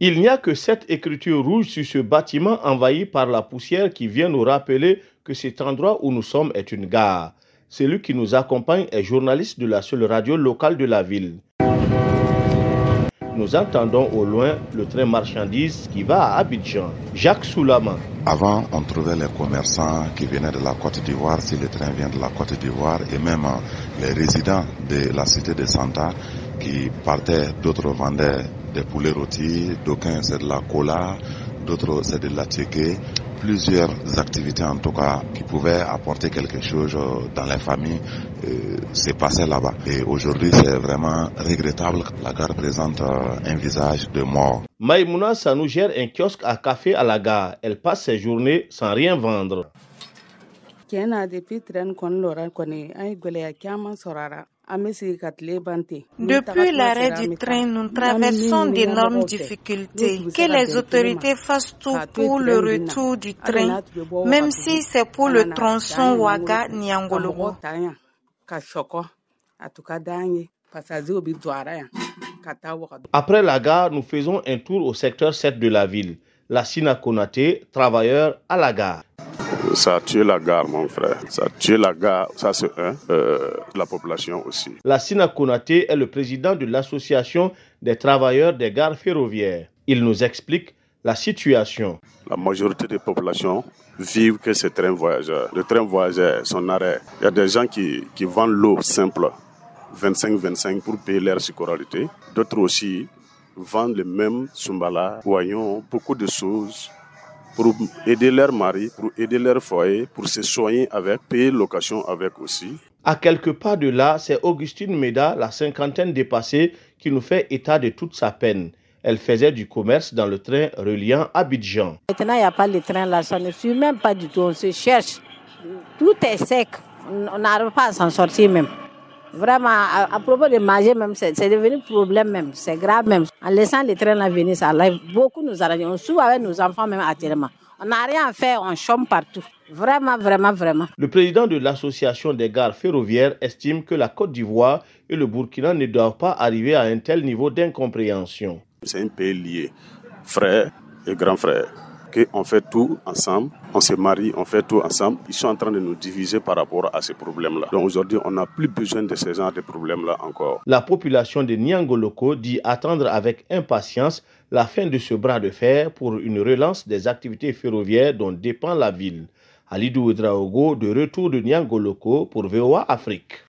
Il n'y a que cette écriture rouge sur ce bâtiment envahi par la poussière qui vient nous rappeler que cet endroit où nous sommes est une gare. Celui qui nous accompagne est journaliste de la seule radio locale de la ville. Nous entendons au loin le train marchandise qui va à Abidjan. Jacques Soulama. Avant, on trouvait les commerçants qui venaient de la Côte d'Ivoire, si le train vient de la Côte d'Ivoire, et même les résidents de la cité de Santa qui partaient, d'autres vendaient des poulets rôtis, d'aucuns c'est de la cola, d'autres c'est de la tchéké, plusieurs activités en tout cas qui pouvaient apporter quelque chose dans les familles euh, s'est passé là-bas. Et aujourd'hui c'est vraiment regrettable. La gare présente euh, un visage de mort. Maïmouna Sanou gère un kiosque à café à la gare. Elle passe ses journées sans rien vendre. Depuis l'arrêt du train, nous traversons d'énormes difficultés. Que les autorités fassent tout pour le retour du train, même si c'est pour le tronçon Ouaga-Niangologo. Après la gare, nous faisons un tour au secteur 7 de la ville. La Sina Konaté, travailleur à la gare. Ça a tué la gare, mon frère. Ça a tué la gare, ça c'est un. Euh, la population aussi. La Sina Konaté est le président de l'association des travailleurs des gares ferroviaires. Il nous explique la situation. La majorité des populations vivent que ce train voyageur. Le train voyageur, son arrêt. Il y a des gens qui, qui vendent l'eau simple, 25-25 pour payer leur sécurité. D'autres aussi vendent le même sumbala, voyons beaucoup de choses pour aider leur mari, pour aider leur foyer, pour se soigner avec, payer location avec aussi. À quelques pas de là, c'est Augustine Meda, la cinquantaine dépassée, qui nous fait état de toute sa peine. Elle faisait du commerce dans le train reliant Abidjan. Maintenant, il n'y a pas le train là, ça ne suit même pas du tout. On se cherche. Tout est sec. On n'arrive pas à s'en sortir même. Vraiment, à, propos de manger même, c'est devenu problème même. C'est grave même. En laissant les trains là venir, ça live. Beaucoup nous arrangent. On souffre avec nos enfants même actuellement. On n'a rien à faire, on chôme partout. Vraiment, vraiment, vraiment. Le président de l'association des gares ferroviaires estime que la Côte d'Ivoire et le Burkina ne doivent pas arriver à un tel niveau d'incompréhension. C'est un pays lié, frère et grand frère qu'on fait tout ensemble, on se marie, on fait tout ensemble. Ils sont en train de nous diviser par rapport à ces problèmes-là. Donc aujourd'hui, on n'a plus besoin de ces genres de problèmes-là encore. La population de Niangoloko dit attendre avec impatience la fin de ce bras de fer pour une relance des activités ferroviaires dont dépend la ville. Alidou Ouedraogo de retour de Niangoloko pour VOA Afrique.